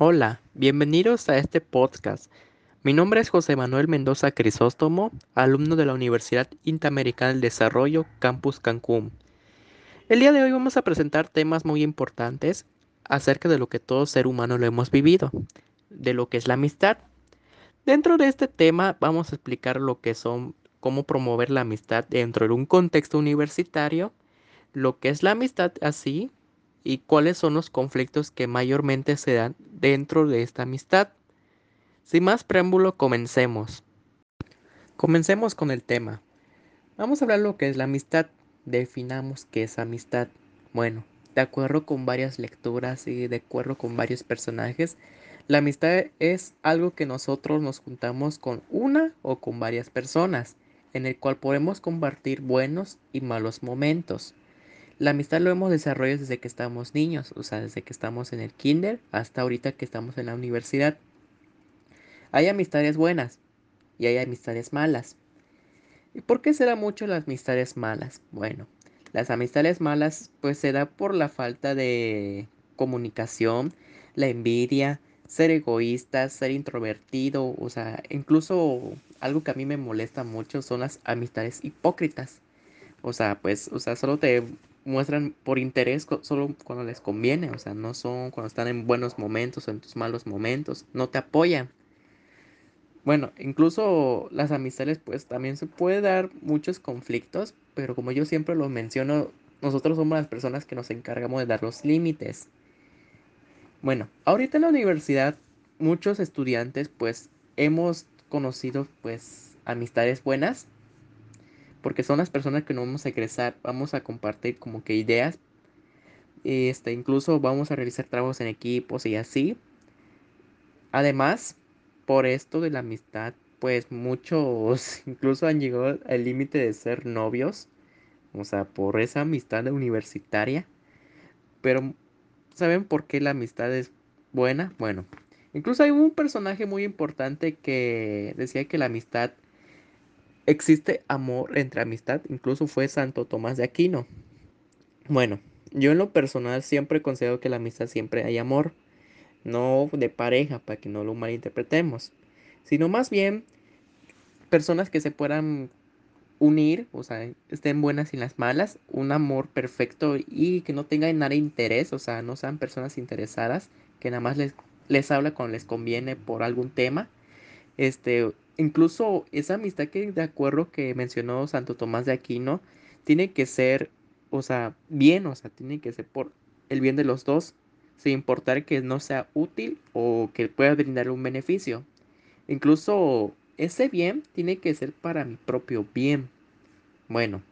Hola, bienvenidos a este podcast. Mi nombre es José Manuel Mendoza Crisóstomo, alumno de la Universidad Interamericana del Desarrollo, Campus Cancún. El día de hoy vamos a presentar temas muy importantes acerca de lo que todo ser humano lo hemos vivido, de lo que es la amistad. Dentro de este tema vamos a explicar lo que son, cómo promover la amistad dentro de un contexto universitario, lo que es la amistad así y cuáles son los conflictos que mayormente se dan dentro de esta amistad. Sin más preámbulo, comencemos. Comencemos con el tema. Vamos a hablar lo que es la amistad. Definamos qué es amistad. Bueno, de acuerdo con varias lecturas y de acuerdo con varios personajes, la amistad es algo que nosotros nos juntamos con una o con varias personas, en el cual podemos compartir buenos y malos momentos. La amistad lo hemos desarrollado desde que estamos niños, o sea, desde que estamos en el kinder hasta ahorita que estamos en la universidad. Hay amistades buenas y hay amistades malas. ¿Y por qué se da mucho las amistades malas? Bueno, las amistades malas pues se da por la falta de comunicación, la envidia, ser egoísta, ser introvertido, o sea, incluso algo que a mí me molesta mucho son las amistades hipócritas. O sea, pues, o sea, solo te muestran por interés solo cuando les conviene, o sea, no son cuando están en buenos momentos o en tus malos momentos, no te apoyan. Bueno, incluso las amistades pues también se puede dar muchos conflictos, pero como yo siempre lo menciono, nosotros somos las personas que nos encargamos de dar los límites. Bueno, ahorita en la universidad muchos estudiantes pues hemos conocido pues amistades buenas porque son las personas que nos vamos a egresar, vamos a compartir como que ideas, este, incluso vamos a realizar trabajos en equipos y así. Además, por esto de la amistad, pues muchos incluso han llegado al límite de ser novios, o sea, por esa amistad universitaria. Pero, ¿saben por qué la amistad es buena? Bueno, incluso hay un personaje muy importante que decía que la amistad existe amor entre amistad, incluso fue Santo Tomás de Aquino. Bueno, yo en lo personal siempre considero que la amistad siempre hay amor, no de pareja, para que no lo malinterpretemos, sino más bien personas que se puedan unir, o sea, estén buenas y las malas, un amor perfecto y que no tengan nada de interés, o sea, no sean personas interesadas, que nada más les, les habla cuando les conviene por algún tema. Este, incluso esa amistad que de acuerdo que mencionó Santo Tomás de Aquino, tiene que ser, o sea, bien, o sea, tiene que ser por el bien de los dos, sin importar que no sea útil o que pueda brindarle un beneficio. Incluso ese bien tiene que ser para mi propio bien. Bueno,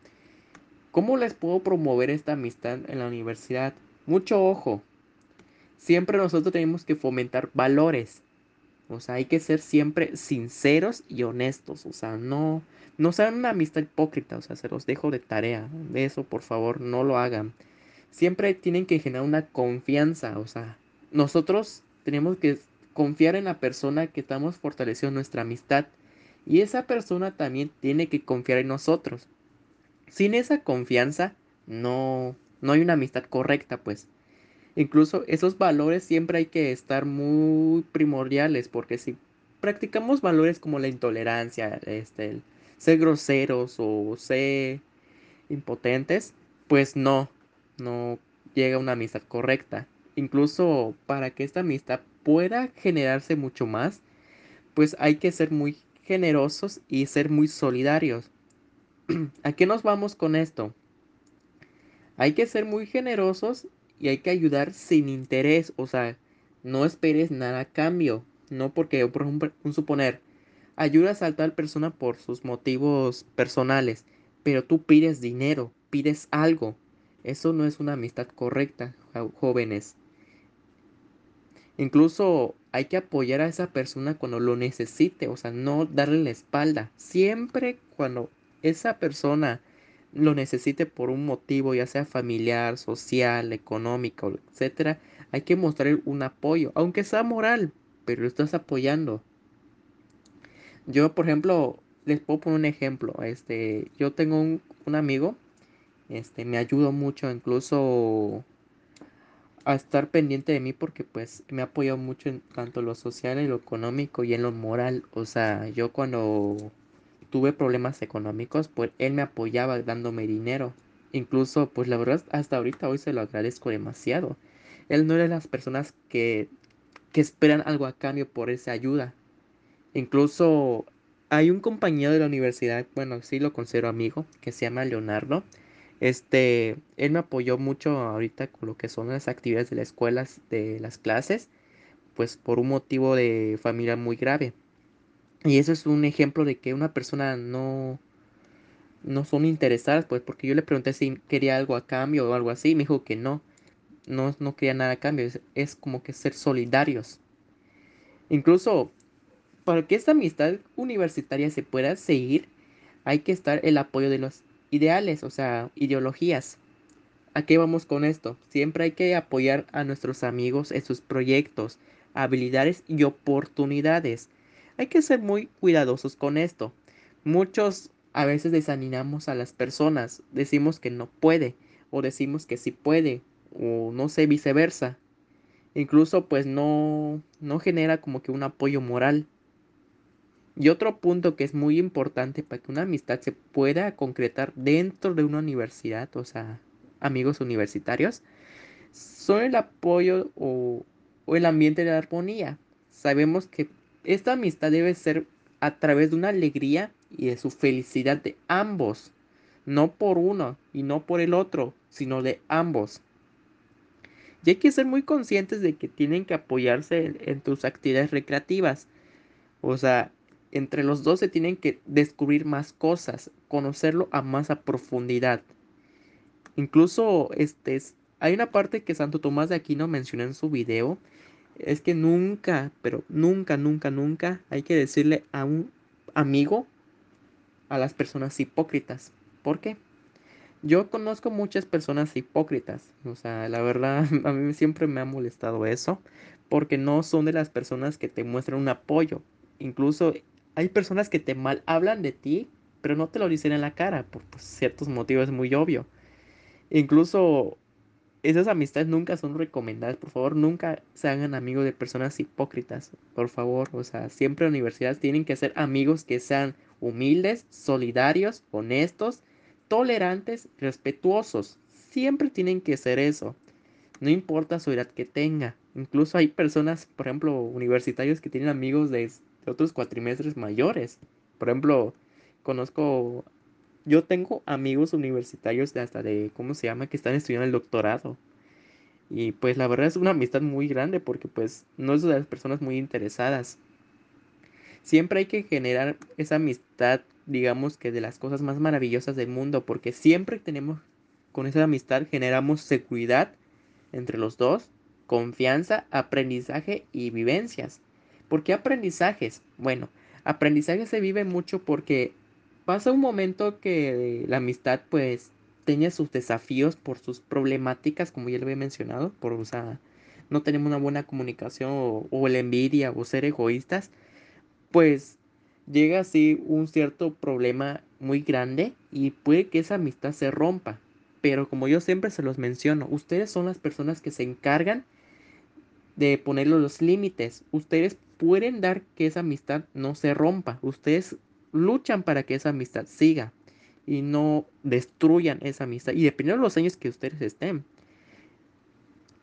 ¿cómo les puedo promover esta amistad en la universidad? Mucho ojo. Siempre nosotros tenemos que fomentar valores. O sea, hay que ser siempre sinceros y honestos. O sea, no, no sean una amistad hipócrita. O sea, se los dejo de tarea. De eso, por favor, no lo hagan. Siempre tienen que generar una confianza. O sea, nosotros tenemos que confiar en la persona que estamos fortaleciendo nuestra amistad. Y esa persona también tiene que confiar en nosotros. Sin esa confianza, no, no hay una amistad correcta, pues. Incluso esos valores siempre hay que estar muy primordiales porque si practicamos valores como la intolerancia, este, ser groseros o ser impotentes, pues no, no llega una amistad correcta. Incluso para que esta amistad pueda generarse mucho más, pues hay que ser muy generosos y ser muy solidarios. ¿A qué nos vamos con esto? Hay que ser muy generosos y hay que ayudar sin interés, o sea, no esperes nada a cambio, no porque, por ejemplo, un suponer, ayudas a tal persona por sus motivos personales, pero tú pides dinero, pides algo. Eso no es una amistad correcta, jóvenes. Incluso hay que apoyar a esa persona cuando lo necesite, o sea, no darle la espalda. Siempre cuando esa persona lo necesite por un motivo, ya sea familiar, social, económico, etcétera, hay que mostrar un apoyo, aunque sea moral, pero lo estás apoyando. Yo, por ejemplo, les puedo poner un ejemplo. Este, yo tengo un, amigo, este, me ayudó mucho, incluso a estar pendiente de mí porque pues me ha apoyado mucho en tanto lo social y lo económico y en lo moral. O sea, yo cuando tuve problemas económicos, pues él me apoyaba dándome dinero. Incluso, pues la verdad, hasta ahorita hoy se lo agradezco demasiado. Él no era de las personas que, que esperan algo a cambio por esa ayuda. Incluso hay un compañero de la universidad, bueno, sí lo considero amigo, que se llama Leonardo. Este, él me apoyó mucho ahorita con lo que son las actividades de la escuela, de las clases, pues por un motivo de familia muy grave. Y eso es un ejemplo de que una persona no, no son interesadas, pues porque yo le pregunté si quería algo a cambio o algo así, y me dijo que no, no, no quería nada a cambio, es, es como que ser solidarios. Incluso para que esta amistad universitaria se pueda seguir, hay que estar el apoyo de los ideales, o sea, ideologías. ¿A qué vamos con esto? Siempre hay que apoyar a nuestros amigos en sus proyectos, habilidades y oportunidades. Hay que ser muy cuidadosos con esto. Muchos a veces desanimamos a las personas, decimos que no puede o decimos que sí puede o no sé viceversa. Incluso pues no no genera como que un apoyo moral. Y otro punto que es muy importante para que una amistad se pueda concretar dentro de una universidad, o sea, amigos universitarios, son el apoyo o, o el ambiente de armonía. Sabemos que esta amistad debe ser a través de una alegría y de su felicidad de ambos, no por uno y no por el otro, sino de ambos. Y hay que ser muy conscientes de que tienen que apoyarse en, tus actividades recreativas. O sea, entre los dos se tienen que descubrir más cosas, conocerlo a más a profundidad. Incluso este hay una parte que Santo Tomás de Aquino mencionó en su video, es que nunca, pero nunca, nunca, nunca hay que decirle a un amigo a las personas hipócritas. ¿Por qué? Yo conozco muchas personas hipócritas, o sea, la verdad a mí siempre me ha molestado eso, porque no son de las personas que te muestran un apoyo. Incluso hay personas que te mal hablan de ti, pero no te lo dicen en la cara, por pues, ciertos motivos es muy obvio. Incluso esas amistades nunca son recomendadas, por favor, nunca se hagan amigos de personas hipócritas, por favor, o sea, siempre en universidades tienen que ser amigos que sean humildes, solidarios, honestos, tolerantes, respetuosos, siempre tienen que ser eso, no importa su edad que tenga, incluso hay personas, por ejemplo, universitarios que tienen amigos de otros cuatrimestres mayores. Por ejemplo, conozco, yo tengo amigos universitarios de hasta de, ¿cómo se llama?, que están estudiando el doctorado. Y pues la verdad es una amistad muy grande porque pues no es de las personas muy interesadas. Siempre hay que generar esa amistad, digamos que de las cosas más maravillosas del mundo, porque siempre tenemos, con esa amistad generamos seguridad entre los dos, confianza, aprendizaje y vivencias. ¿Por qué aprendizajes? Bueno, aprendizaje se vive mucho porque pasa un momento que la amistad pues tenía sus desafíos por sus problemáticas, como ya lo había mencionado, por o sea, no tenemos una buena comunicación o, la envidia o ser egoístas, pues llega así un cierto problema muy grande y puede que esa amistad se rompa. Pero como yo siempre se los menciono, ustedes son las personas que se encargan de ponerle los límites. Ustedes pueden dar que esa amistad no se rompa. Ustedes luchan para que esa amistad siga y no destruyan esa amistad. Y dependiendo de los años que ustedes estén.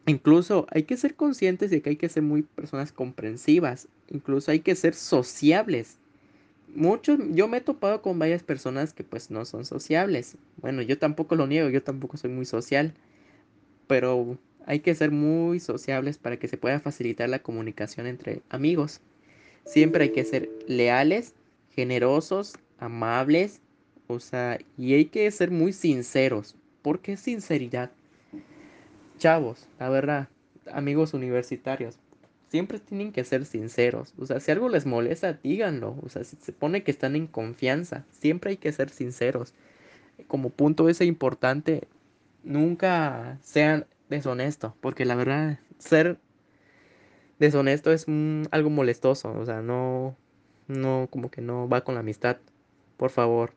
Incluso hay que ser conscientes de que hay que ser muy personas comprensivas. Incluso hay que ser sociables. Muchos, yo me he topado con varias personas que pues no son sociables. Bueno, yo tampoco lo niego, yo tampoco soy muy social. Pero hay que ser muy sociables para que se pueda facilitar la comunicación entre amigos. Siempre hay que ser leales, generosos, amables, o sea, y hay que ser muy sinceros. ¿Por qué sinceridad? Chavos, la verdad, amigos universitarios, siempre tienen que ser sinceros. O sea, si algo les molesta, díganlo. O sea, si se pone que están en confianza, siempre hay que ser sinceros. Como punto ese importante, nunca sean deshonesto, porque la verdad, ser deshonesto es algo molestoso, o sea, no, no, como que no va con la amistad, por favor.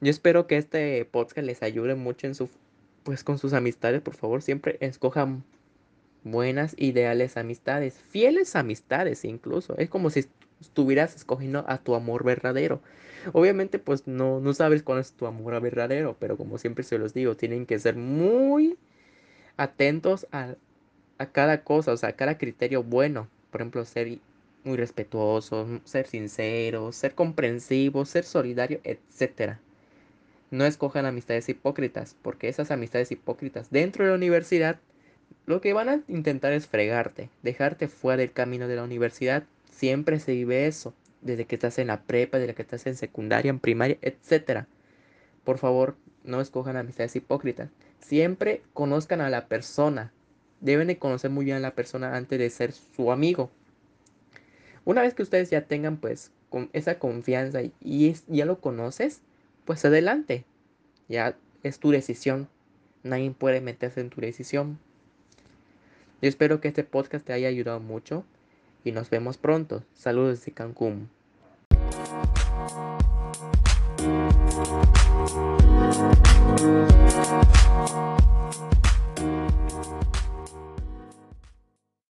Yo espero que este podcast les ayude mucho en su, pues con sus amistades, por favor, siempre escojan buenas, ideales amistades, fieles amistades incluso. Es como si estuvieras escogiendo a tu amor verdadero. Obviamente pues no, no sabes cuál es tu amor verdadero, pero como siempre se los digo, tienen que ser muy atentos a, a cada cosa, o sea, a cada criterio bueno. Por ejemplo, ser muy respetuosos, ser sinceros, ser comprensivos, ser solidario, etc. No escojan amistades hipócritas, porque esas amistades hipócritas dentro de la universidad lo que van a intentar es fregarte, dejarte fuera del camino de la universidad. Siempre se vive eso, desde que estás en la prepa, desde que estás en secundaria, en primaria, etc. Por favor, no escojan amistades hipócritas. Siempre conozcan a la persona. Deben de conocer muy bien a la persona antes de ser su amigo. Una vez que ustedes ya tengan pues con esa confianza y ya lo conoces, pues adelante. Ya es tu decisión. Nadie puede meterse en tu decisión. Yo espero que este podcast te haya ayudado mucho y nos vemos pronto. Saludos desde Cancún.